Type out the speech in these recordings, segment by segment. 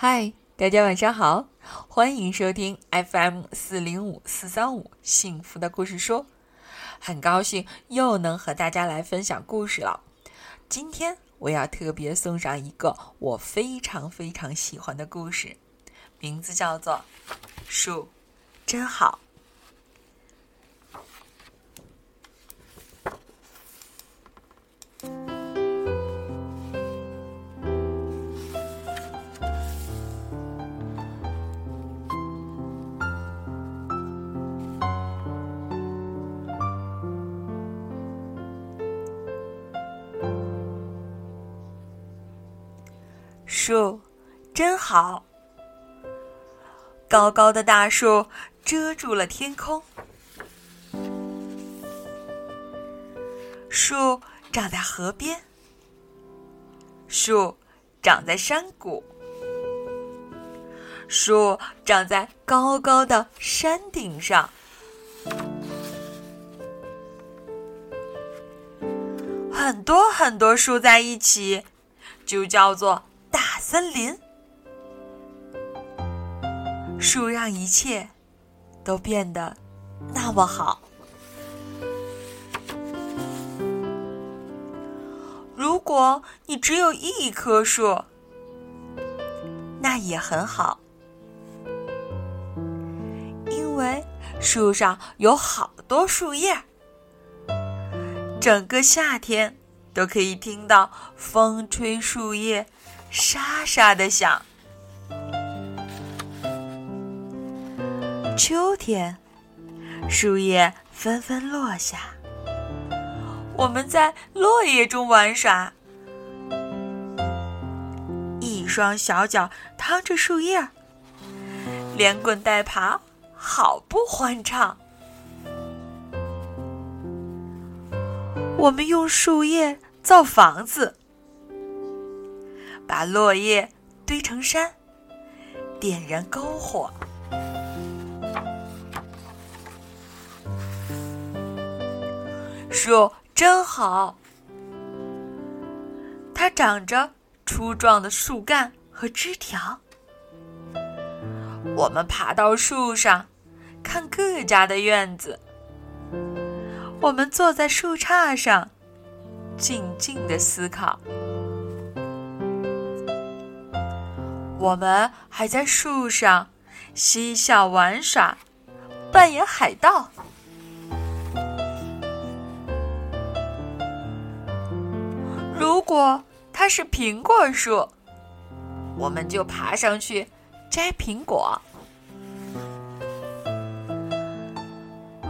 嗨，大家晚上好，欢迎收听 FM 四零五四三五幸福的故事说。很高兴又能和大家来分享故事了。今天我要特别送上一个我非常非常喜欢的故事，名字叫做《树真好》。树真好，高高的大树遮住了天空。树长在河边，树长在山谷，树长在高高的山顶上。很多很多树在一起，就叫做。森林，树让一切都变得那么好。如果你只有一棵树，那也很好，因为树上有好多树叶，整个夏天都可以听到风吹树叶。沙沙的响。秋天，树叶纷纷落下，我们在落叶中玩耍。一双小脚趟着树叶，连滚带爬，好不欢畅。我们用树叶造房子。把落叶堆成山，点燃篝火。树真好，它长着粗壮的树干和枝条。我们爬到树上，看各家的院子。我们坐在树杈上，静静的思考。我们还在树上嬉笑玩耍，扮演海盗。如果它是苹果树，我们就爬上去摘苹果。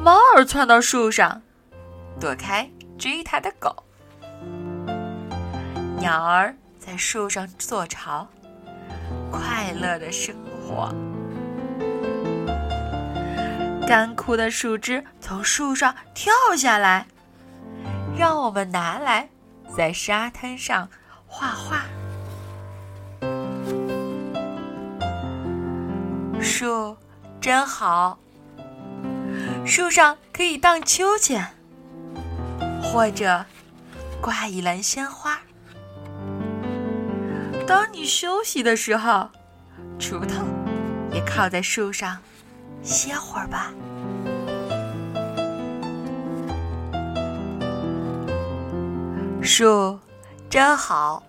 猫儿窜到树上，躲开追它的狗。鸟儿在树上做巢。快乐的生活。干枯的树枝从树上跳下来，让我们拿来在沙滩上画画。树真好，树上可以荡秋千，或者挂一篮鲜花。当你休息的时候，锄头也靠在树上歇会儿吧。树真好，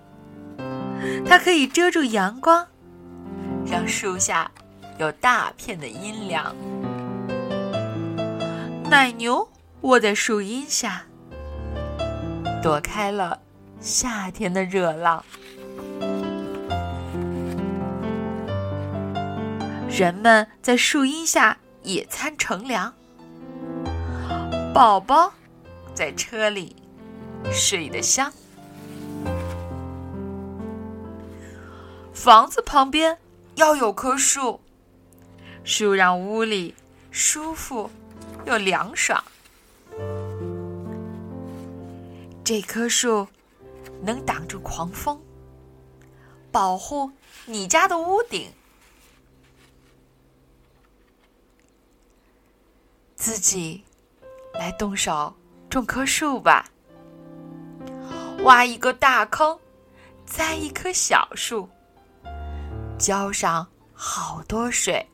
它可以遮住阳光，让树下有大片的阴凉。奶牛卧在树荫下，躲开了夏天的热浪。人们在树荫下野餐乘凉，宝宝在车里睡得香。房子旁边要有棵树，树让屋里舒服又凉爽。这棵树能挡住狂风，保护你家的屋顶。自己来动手种棵树吧，挖一个大坑，栽一棵小树，浇上好多水，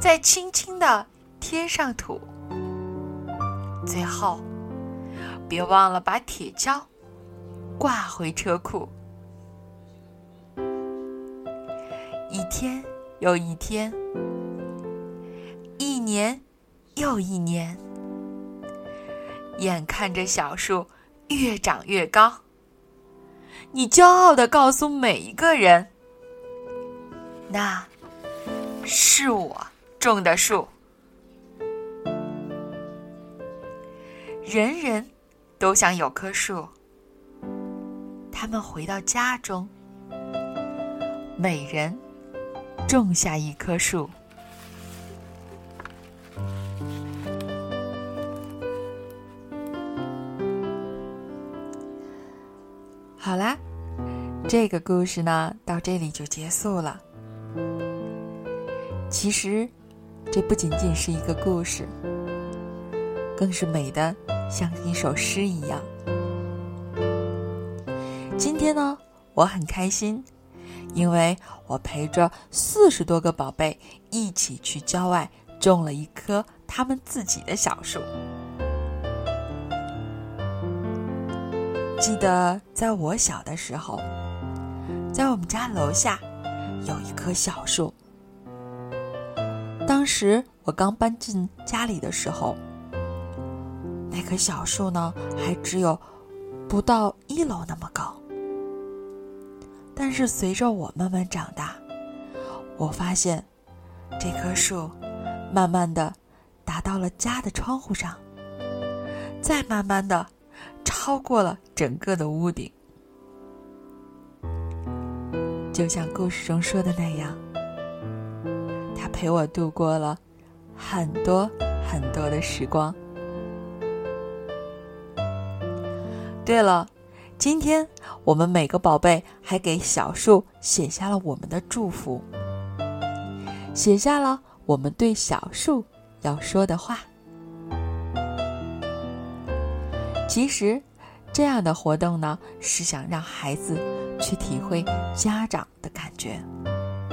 再轻轻的添上土。最后，别忘了把铁锹挂回车库。一天又一天，一年又一年，眼看着小树越长越高，你骄傲的告诉每一个人：“那是我种的树。”人人都想有棵树。他们回到家中，每人种下一棵树。好啦，这个故事呢，到这里就结束了。其实，这不仅仅是一个故事，更是美的。像一首诗一样。今天呢，我很开心，因为我陪着四十多个宝贝一起去郊外种了一棵他们自己的小树。记得在我小的时候，在我们家楼下有一棵小树。当时我刚搬进家里的时候。那棵小树呢，还只有不到一楼那么高。但是随着我慢慢长大，我发现这棵树慢慢的达到了家的窗户上，再慢慢的超过了整个的屋顶。就像故事中说的那样，它陪我度过了很多很多的时光。对了，今天我们每个宝贝还给小树写下了我们的祝福，写下了我们对小树要说的话。其实，这样的活动呢，是想让孩子去体会家长的感觉。